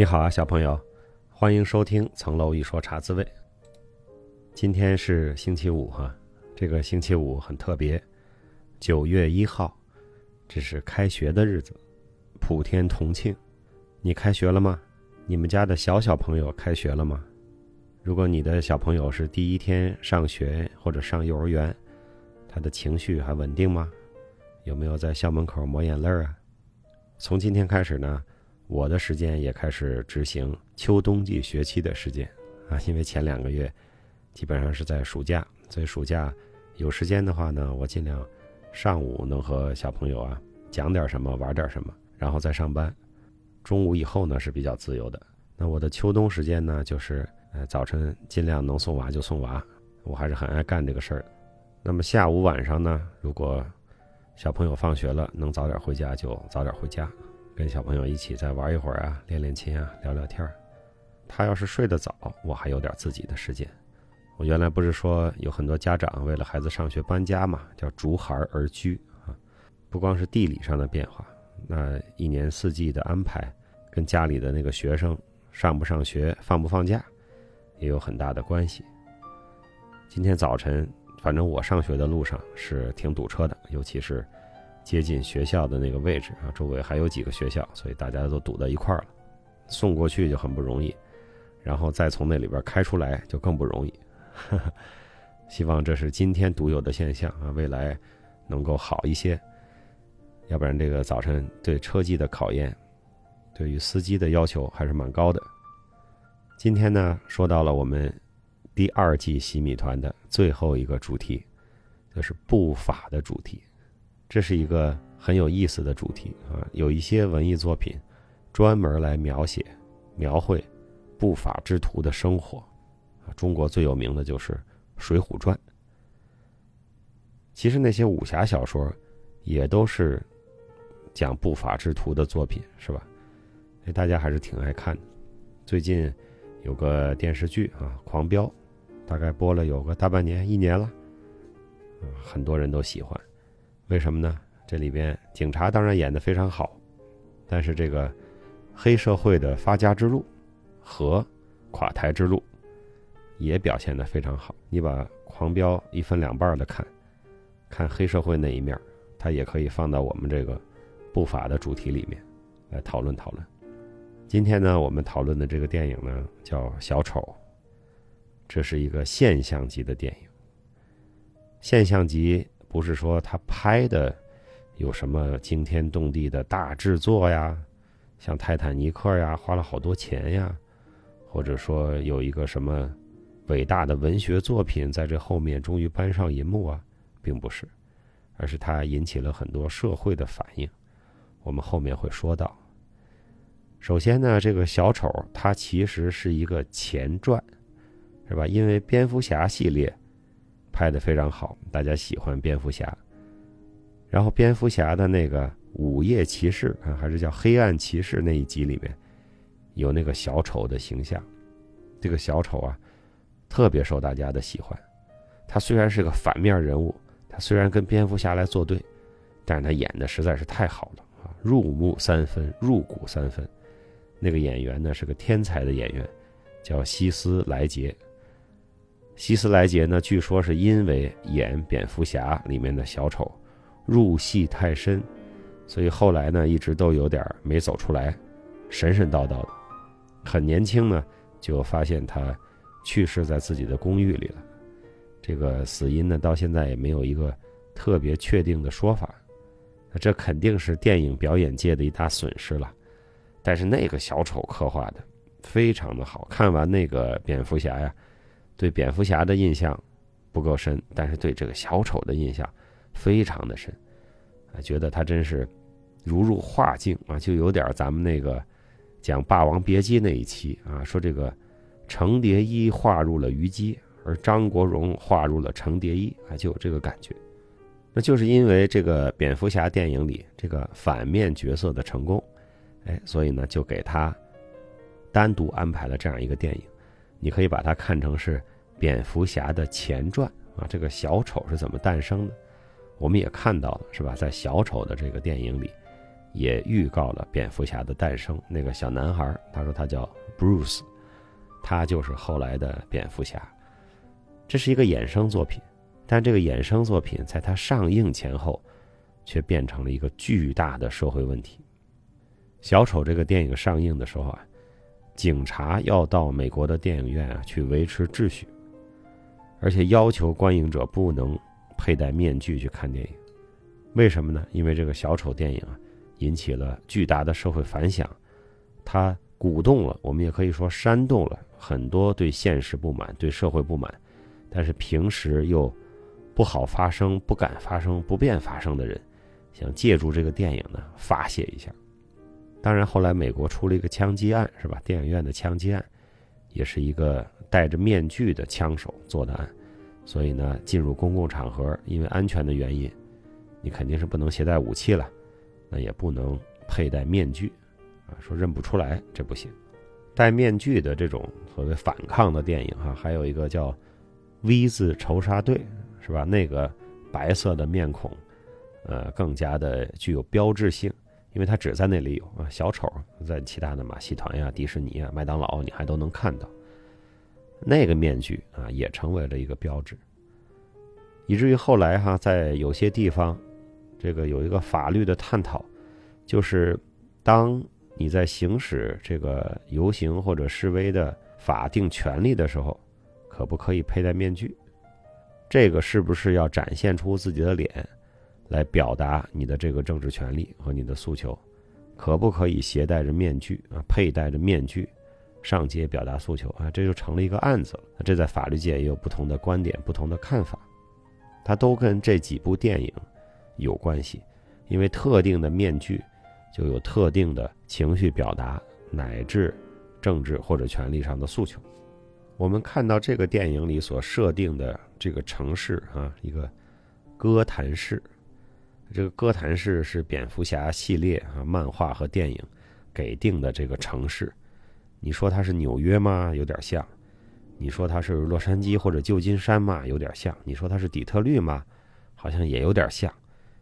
你好啊，小朋友，欢迎收听《层楼一说茶滋味》。今天是星期五哈，这个星期五很特别，九月一号，这是开学的日子，普天同庆。你开学了吗？你们家的小小朋友开学了吗？如果你的小朋友是第一天上学或者上幼儿园，他的情绪还稳定吗？有没有在校门口抹眼泪啊？从今天开始呢？我的时间也开始执行秋冬季学期的时间啊，因为前两个月基本上是在暑假，所以暑假有时间的话呢，我尽量上午能和小朋友啊讲点什么，玩点什么，然后再上班。中午以后呢是比较自由的。那我的秋冬时间呢，就是呃早晨尽量能送娃就送娃，我还是很爱干这个事儿。那么下午晚上呢，如果小朋友放学了能早点回家就早点回家。跟小朋友一起再玩一会儿啊，练练琴啊，聊聊天儿。他要是睡得早，我还有点自己的时间。我原来不是说有很多家长为了孩子上学搬家嘛，叫逐孩而居啊。不光是地理上的变化，那一年四季的安排，跟家里的那个学生上不上学、放不放假，也有很大的关系。今天早晨，反正我上学的路上是挺堵车的，尤其是。接近学校的那个位置啊，周围还有几个学校，所以大家都堵在一块儿了，送过去就很不容易，然后再从那里边开出来就更不容易。希望这是今天独有的现象啊，未来能够好一些。要不然这个早晨对车技的考验，对于司机的要求还是蛮高的。今天呢，说到了我们第二季洗米团的最后一个主题，就是步法的主题。这是一个很有意思的主题啊！有一些文艺作品，专门来描写、描绘不法之徒的生活啊。中国最有名的就是《水浒传》。其实那些武侠小说，也都是讲不法之徒的作品，是吧？大家还是挺爱看的。最近有个电视剧啊，《狂飙》，大概播了有个大半年、一年了，很多人都喜欢。为什么呢？这里边警察当然演得非常好，但是这个黑社会的发家之路和垮台之路也表现得非常好。你把《狂飙》一分两半的看，看黑社会那一面，它也可以放到我们这个不法的主题里面来讨论讨论。今天呢，我们讨论的这个电影呢叫《小丑》，这是一个现象级的电影，现象级。不是说他拍的有什么惊天动地的大制作呀，像《泰坦尼克》呀，花了好多钱呀，或者说有一个什么伟大的文学作品在这后面终于搬上银幕啊，并不是，而是它引起了很多社会的反应。我们后面会说到。首先呢，这个小丑它其实是一个前传，是吧？因为蝙蝠侠系列。拍的非常好，大家喜欢蝙蝠侠。然后蝙蝠侠的那个午夜骑士啊，还是叫黑暗骑士那一集里面，有那个小丑的形象。这个小丑啊，特别受大家的喜欢。他虽然是个反面人物，他虽然跟蝙蝠侠来作对，但是他演的实在是太好了啊，入木三分，入骨三分。那个演员呢是个天才的演员，叫希斯莱杰。希斯莱杰呢，据说是因为演蝙蝠侠里面的小丑，入戏太深，所以后来呢一直都有点没走出来，神神叨叨的。很年轻呢，就发现他去世在自己的公寓里了。这个死因呢，到现在也没有一个特别确定的说法。那这肯定是电影表演界的一大损失了。但是那个小丑刻画的非常的好，看完那个蝙蝠侠呀。对蝙蝠侠的印象不够深，但是对这个小丑的印象非常的深，啊，觉得他真是如入画境啊，就有点咱们那个讲《霸王别姬》那一期啊，说这个程蝶衣画入了虞姬，而张国荣画入了程蝶衣啊，就有这个感觉。那就是因为这个蝙蝠侠电影里这个反面角色的成功，哎，所以呢，就给他单独安排了这样一个电影。你可以把它看成是蝙蝠侠的前传啊，这个小丑是怎么诞生的？我们也看到了，是吧？在小丑的这个电影里，也预告了蝙蝠侠的诞生。那个小男孩，他说他叫 Bruce，他就是后来的蝙蝠侠。这是一个衍生作品，但这个衍生作品在它上映前后，却变成了一个巨大的社会问题。小丑这个电影上映的时候啊，警察要到美国的电影院啊去维持秩序，而且要求观影者不能佩戴面具去看电影。为什么呢？因为这个小丑电影啊，引起了巨大的社会反响，它鼓动了，我们也可以说煽动了很多对现实不满、对社会不满，但是平时又不好发声、不敢发声、不便发声的人，想借助这个电影呢发泄一下。当然，后来美国出了一个枪击案，是吧？电影院的枪击案，也是一个戴着面具的枪手做的案，所以呢，进入公共场合，因为安全的原因。你肯定是不能携带武器了，那也不能佩戴面具，啊，说认不出来这不行。戴面具的这种所谓反抗的电影哈，还有一个叫《V 字仇杀队》，是吧？那个白色的面孔，呃，更加的具有标志性，因为它只在那里有啊。小丑在其他的马戏团呀、迪士尼啊、麦当劳，你还都能看到。那个面具啊，也成为了一个标志，以至于后来哈，在有些地方。这个有一个法律的探讨，就是当你在行使这个游行或者示威的法定权利的时候，可不可以佩戴面具？这个是不是要展现出自己的脸，来表达你的这个政治权利和你的诉求？可不可以携带着面具啊，佩戴着面具上街表达诉求啊？这就成了一个案子了。这在法律界也有不同的观点、不同的看法，它都跟这几部电影。有关系，因为特定的面具就有特定的情绪表达，乃至政治或者权利上的诉求。我们看到这个电影里所设定的这个城市啊，一个哥谭市。这个哥谭市是蝙蝠侠系列啊漫画和电影给定的这个城市。你说它是纽约吗？有点像。你说它是洛杉矶或者旧金山吗？有点像。你说它是底特律吗？好像也有点像。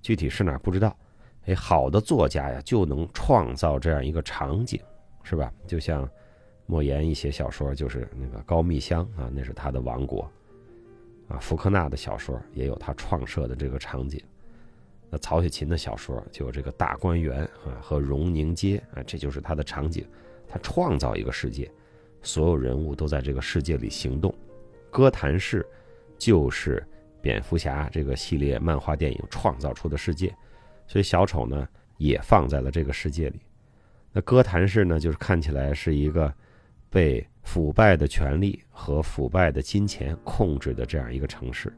具体是哪不知道，哎，好的作家呀就能创造这样一个场景，是吧？就像莫言一些小说，就是那个高密乡啊，那是他的王国，啊，福克纳的小说也有他创设的这个场景，那曹雪芹的小说就有这个大观园啊和荣宁街啊，这就是他的场景，他创造一个世界，所有人物都在这个世界里行动，哥谭市就是。蝙蝠侠这个系列漫画电影创造出的世界，所以小丑呢也放在了这个世界里。那哥谭市呢，就是看起来是一个被腐败的权力和腐败的金钱控制的这样一个城市。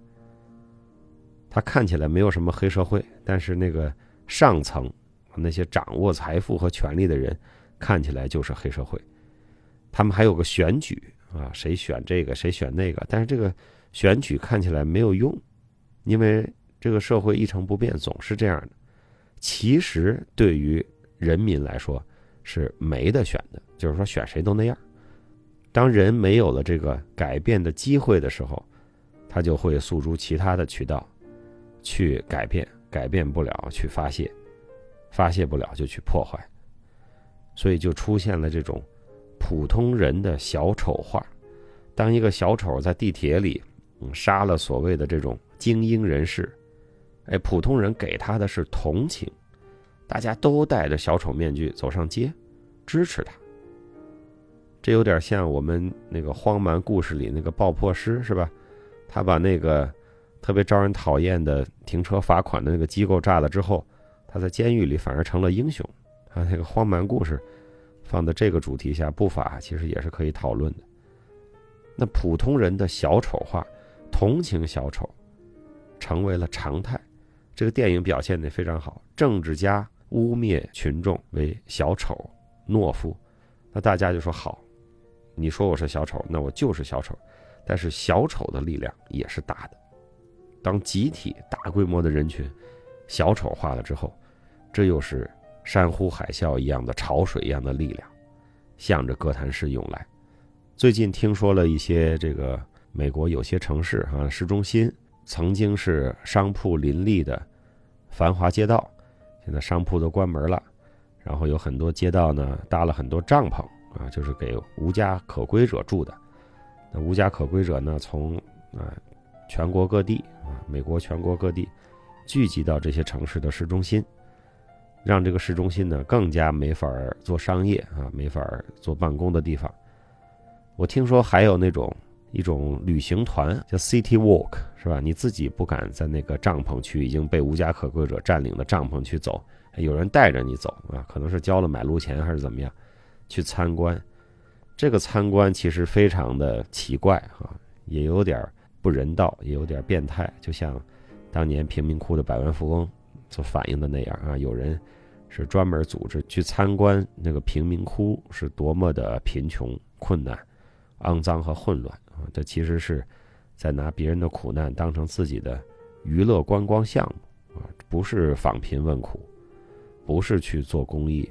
他看起来没有什么黑社会，但是那个上层那些掌握财富和权力的人看起来就是黑社会。他们还有个选举啊，谁选这个谁选那个，但是这个。选举看起来没有用，因为这个社会一成不变，总是这样的。其实对于人民来说是没得选的，就是说选谁都那样。当人没有了这个改变的机会的时候，他就会诉诸其他的渠道去改变，改变不了去发泄，发泄不了就去破坏，所以就出现了这种普通人的小丑化。当一个小丑在地铁里。杀了所谓的这种精英人士，哎，普通人给他的是同情，大家都戴着小丑面具走上街，支持他。这有点像我们那个荒蛮故事里那个爆破师是吧？他把那个特别招人讨厌的停车罚款的那个机构炸了之后，他在监狱里反而成了英雄。啊，那个荒蛮故事放在这个主题下，不法其实也是可以讨论的。那普通人的小丑化。同情小丑，成为了常态。这个电影表现的非常好。政治家污蔑群众为小丑、懦夫，那大家就说好，你说我是小丑，那我就是小丑。但是小丑的力量也是大的。当集体大规模的人群小丑化了之后，这又是山呼海啸一样的潮水一样的力量，向着哥谭市涌来。最近听说了一些这个。美国有些城市啊，市中心曾经是商铺林立的繁华街道，现在商铺都关门了，然后有很多街道呢搭了很多帐篷啊，就是给无家可归者住的。那无家可归者呢，从啊全国各地啊，美国全国各地聚集到这些城市的市中心，让这个市中心呢更加没法做商业啊，没法做办公的地方。我听说还有那种一种旅行团叫 City Walk，是吧？你自己不敢在那个帐篷区已经被无家可归者占领的帐篷去走。有人带着你走啊，可能是交了买路钱还是怎么样，去参观。这个参观其实非常的奇怪啊，也有点不人道，也有点变态。就像当年贫民窟的百万富翁所反映的那样啊，有人是专门组织去参观那个贫民窟是多么的贫穷、困难、肮脏和混乱啊。这其实是在拿别人的苦难当成自己的娱乐观光项目啊，不是访贫问苦。不是去做公益，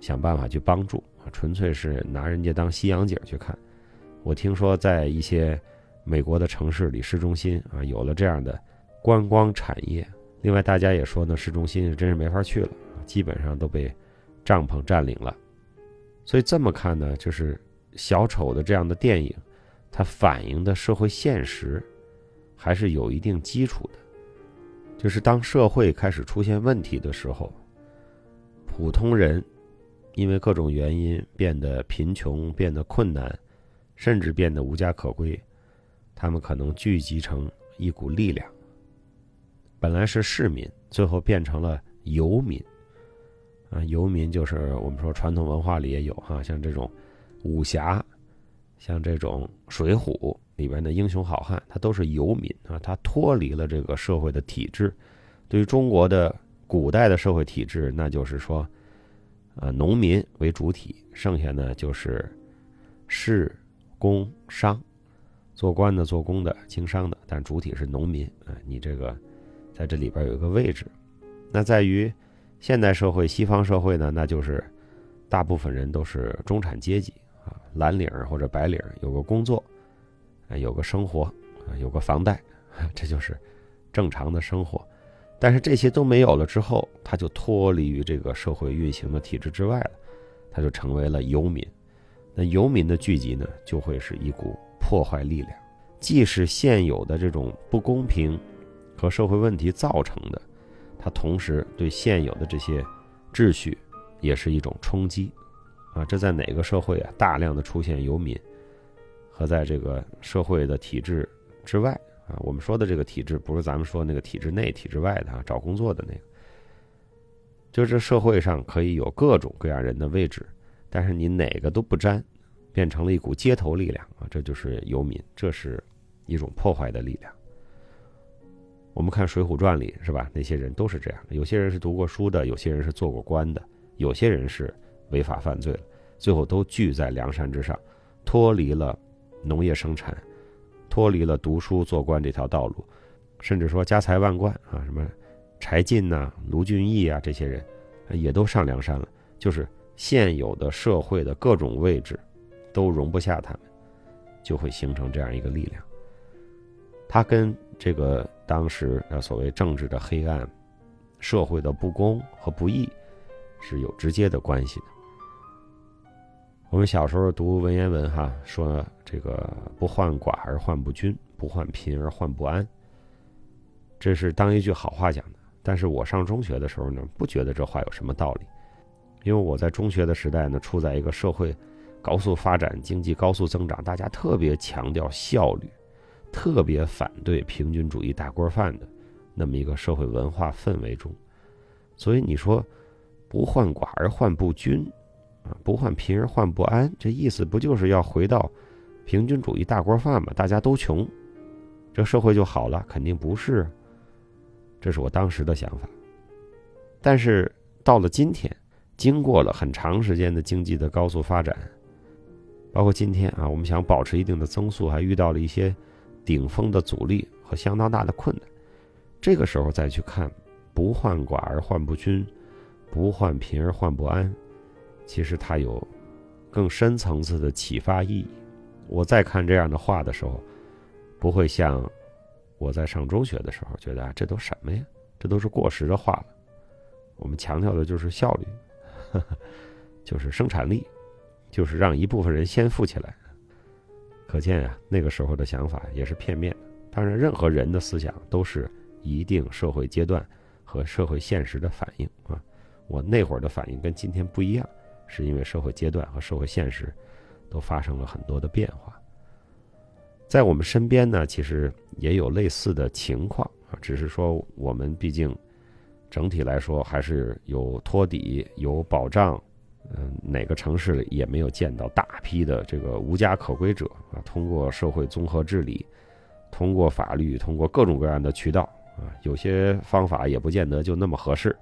想办法去帮助啊，纯粹是拿人家当西洋景去看。我听说在一些美国的城市里，市中心啊有了这样的观光产业。另外，大家也说呢，市中心真是没法去了，基本上都被帐篷占领了。所以这么看呢，就是小丑的这样的电影，它反映的社会现实还是有一定基础的。就是当社会开始出现问题的时候。普通人因为各种原因变得贫穷、变得困难，甚至变得无家可归，他们可能聚集成一股力量。本来是市民，最后变成了游民。啊，游民就是我们说传统文化里也有哈，像这种武侠，像这种水浒里边的英雄好汉，他都是游民啊，他脱离了这个社会的体制。对于中国的。古代的社会体制，那就是说，呃，农民为主体，剩下呢就是士、工、商，做官的、做工的、经商的，但主体是农民。啊，你这个在这里边有一个位置。那在于现代社会、西方社会呢，那就是大部分人都是中产阶级啊，蓝领或者白领，有个工作，有个生活，有个房贷，这就是正常的生活。但是这些都没有了之后，他就脱离于这个社会运行的体制之外了，他就成为了游民。那游民的聚集呢，就会是一股破坏力量，既是现有的这种不公平和社会问题造成的，它同时对现有的这些秩序也是一种冲击。啊，这在哪个社会啊？大量的出现游民，和在这个社会的体制之外。啊，我们说的这个体制不是咱们说那个体制内、体制外的啊，找工作的那个。就这社会上可以有各种各样人的位置，但是你哪个都不沾，变成了一股街头力量啊，这就是游民，这是一种破坏的力量。我们看《水浒传》里是吧？那些人都是这样，有些人是读过书的，有些人是做过官的，有些人是违法犯罪了，最后都聚在梁山之上，脱离了农业生产。脱离了读书做官这条道路，甚至说家财万贯啊，什么柴进呐、卢俊义啊，这些人也都上梁山了。就是现有的社会的各种位置都容不下他们，就会形成这样一个力量。他跟这个当时的所谓政治的黑暗、社会的不公和不义是有直接的关系的。我们小时候读文言文，哈，说这个不患寡而患不均，不患贫而患不安。这是当一句好话讲的。但是我上中学的时候呢，不觉得这话有什么道理，因为我在中学的时代呢，处在一个社会高速发展、经济高速增长，大家特别强调效率，特别反对平均主义大锅饭的那么一个社会文化氛围中。所以你说不患寡而患不均。啊不患贫而患不安，这意思不就是要回到平均主义大锅饭吗？大家都穷，这社会就好了？肯定不是。这是我当时的想法。但是到了今天，经过了很长时间的经济的高速发展，包括今天啊，我们想保持一定的增速，还遇到了一些顶峰的阻力和相当大的困难。这个时候再去看“不患寡而患不均，不患贫而患不安”。其实它有更深层次的启发意义。我再看这样的话的时候，不会像我在上中学的时候觉得啊，这都什么呀？这都是过时的话了。我们强调的就是效率，就是生产力，就是让一部分人先富起来。可见啊，那个时候的想法也是片面的。当然，任何人的思想都是一定社会阶段和社会现实的反应啊。我那会儿的反应跟今天不一样，是因为社会阶段和社会现实都发生了很多的变化。在我们身边呢，其实也有类似的情况啊，只是说我们毕竟整体来说还是有托底、有保障。嗯，哪个城市里也没有见到大批的这个无家可归者啊？通过社会综合治理，通过法律，通过各种各样的渠道啊，有些方法也不见得就那么合适。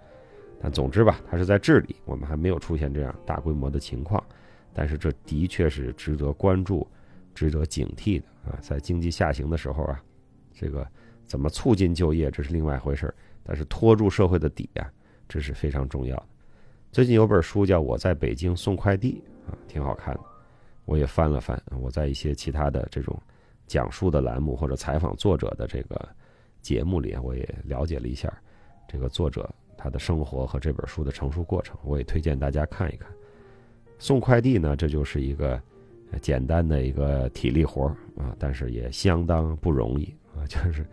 但总之吧，它是在治理，我们还没有出现这样大规模的情况。但是这的确是值得关注、值得警惕的啊！在经济下行的时候啊，这个怎么促进就业，这是另外一回事儿。但是拖住社会的底啊，这是非常重要的。最近有本书叫《我在北京送快递》啊，挺好看的，我也翻了翻。我在一些其他的这种讲述的栏目或者采访作者的这个节目里，我也了解了一下这个作者他的生活和这本书的成熟过程。我也推荐大家看一看。送快递呢，这就是一个简单的一个体力活啊，但是也相当不容易啊，就是。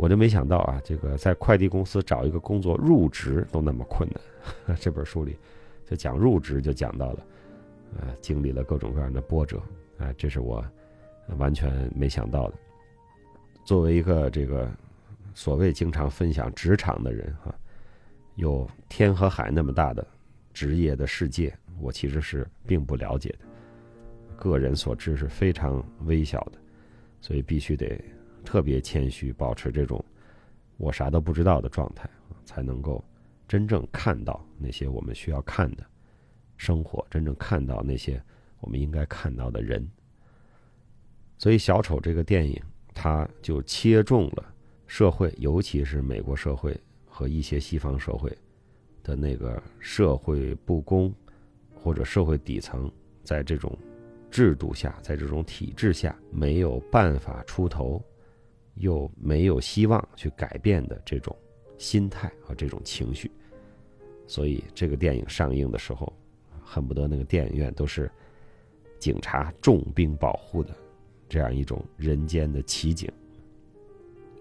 我就没想到啊，这个在快递公司找一个工作入职都那么困难。这本书里就讲入职，就讲到了，呃，经历了各种各样的波折，啊，这是我完全没想到的。作为一个这个所谓经常分享职场的人哈，有天和海那么大的职业的世界，我其实是并不了解的，个人所知是非常微小的，所以必须得。特别谦虚，保持这种我啥都不知道的状态，才能够真正看到那些我们需要看的生活，真正看到那些我们应该看到的人。所以，《小丑》这个电影，它就切中了社会，尤其是美国社会和一些西方社会的那个社会不公或者社会底层，在这种制度下，在这种体制下没有办法出头。又没有希望去改变的这种心态和这种情绪，所以这个电影上映的时候，恨不得那个电影院都是警察重兵保护的这样一种人间的奇景。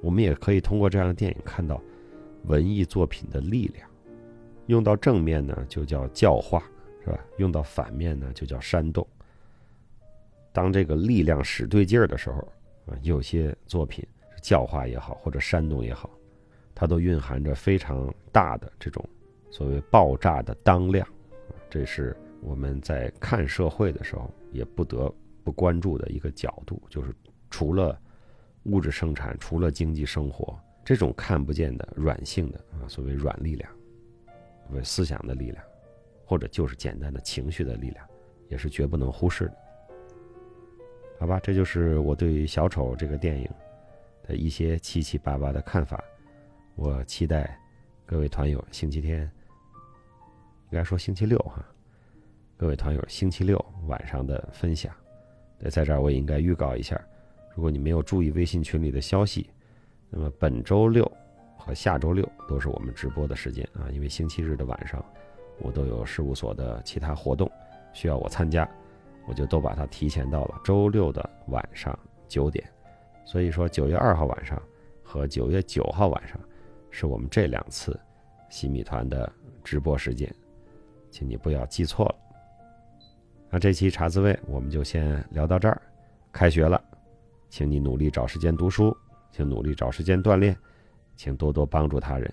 我们也可以通过这样的电影看到文艺作品的力量。用到正面呢，就叫教化，是吧？用到反面呢，就叫煽动。当这个力量使对劲儿的时候，啊，有些作品。教化也好，或者煽动也好，它都蕴含着非常大的这种所谓爆炸的当量，这是我们在看社会的时候也不得不关注的一个角度。就是除了物质生产，除了经济生活，这种看不见的软性的啊，所谓软力量，为思想的力量，或者就是简单的情绪的力量，也是绝不能忽视的。好吧，这就是我对小丑这个电影。的一些七七八八的看法，我期待各位团友星期天，应该说星期六哈，各位团友星期六晚上的分享。对，在这儿我也应该预告一下，如果你没有注意微信群里的消息，那么本周六和下周六都是我们直播的时间啊，因为星期日的晚上我都有事务所的其他活动需要我参加，我就都把它提前到了周六的晚上九点。所以说，九月二号晚上和九月九号晚上，是我们这两次洗米团的直播时间，请你不要记错了。那这期茶滋味我们就先聊到这儿。开学了，请你努力找时间读书，请努力找时间锻炼，请多多帮助他人。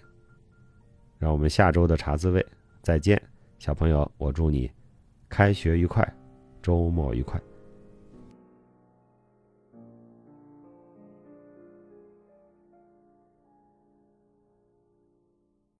让我们下周的茶滋味再见，小朋友，我祝你开学愉快，周末愉快。